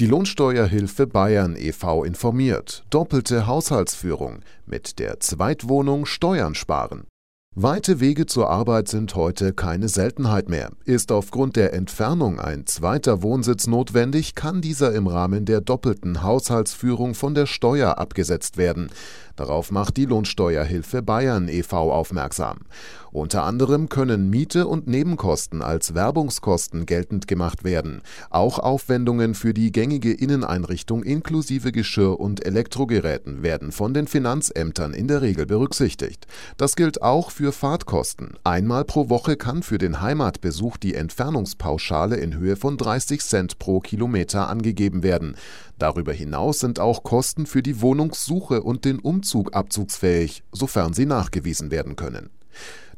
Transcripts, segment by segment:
Die Lohnsteuerhilfe Bayern e.V. informiert. Doppelte Haushaltsführung. Mit der Zweitwohnung Steuern sparen. Weite Wege zur Arbeit sind heute keine Seltenheit mehr. Ist aufgrund der Entfernung ein zweiter Wohnsitz notwendig, kann dieser im Rahmen der doppelten Haushaltsführung von der Steuer abgesetzt werden. Darauf macht die Lohnsteuerhilfe Bayern e.V. aufmerksam. Unter anderem können Miete und Nebenkosten als Werbungskosten geltend gemacht werden. Auch Aufwendungen für die gängige Inneneinrichtung inklusive Geschirr und Elektrogeräten werden von den Finanzämtern in der Regel berücksichtigt. Das gilt auch für Fahrtkosten. Einmal pro Woche kann für den Heimatbesuch die Entfernungspauschale in Höhe von 30 Cent pro Kilometer angegeben werden. Darüber hinaus sind auch Kosten für die Wohnungssuche und den Umzug abzugsfähig, sofern sie nachgewiesen werden können.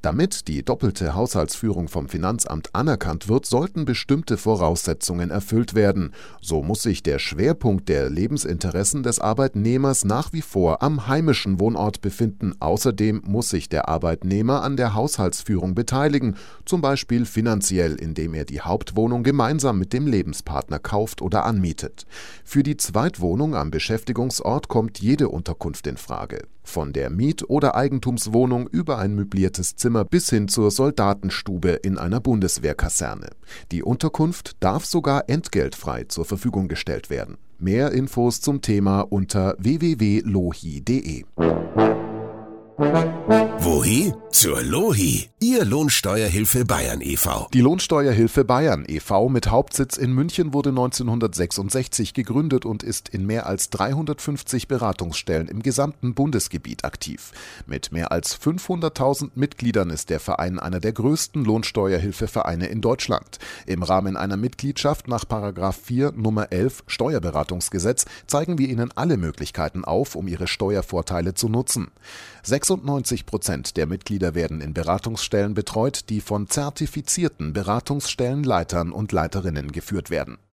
Damit die doppelte Haushaltsführung vom Finanzamt anerkannt wird, sollten bestimmte Voraussetzungen erfüllt werden. So muss sich der Schwerpunkt der Lebensinteressen des Arbeitnehmers nach wie vor am heimischen Wohnort befinden. Außerdem muss sich der Arbeitnehmer an der Haushaltsführung beteiligen, zum Beispiel finanziell, indem er die Hauptwohnung gemeinsam mit dem Lebenspartner kauft oder anmietet. Für die Zweitwohnung am Beschäftigungsort kommt jede Unterkunft in Frage. Von der Miet- oder Eigentumswohnung über ein möbliertes Zimmer bis hin zur Soldatenstube in einer Bundeswehrkaserne. Die Unterkunft darf sogar entgeltfrei zur Verfügung gestellt werden. Mehr Infos zum Thema unter www.lohi.de. Wohi? Zur Lohi, Ihr Lohnsteuerhilfe Bayern e.V. Die Lohnsteuerhilfe Bayern e.V. mit Hauptsitz in München wurde 1966 gegründet und ist in mehr als 350 Beratungsstellen im gesamten Bundesgebiet aktiv. Mit mehr als 500.000 Mitgliedern ist der Verein einer der größten Lohnsteuerhilfevereine in Deutschland. Im Rahmen einer Mitgliedschaft nach 4 Nummer 11 Steuerberatungsgesetz zeigen wir Ihnen alle Möglichkeiten auf, um Ihre Steuervorteile zu nutzen. 96 Prozent der Mitglieder werden in Beratungsstellen betreut, die von zertifizierten Beratungsstellenleitern und Leiterinnen geführt werden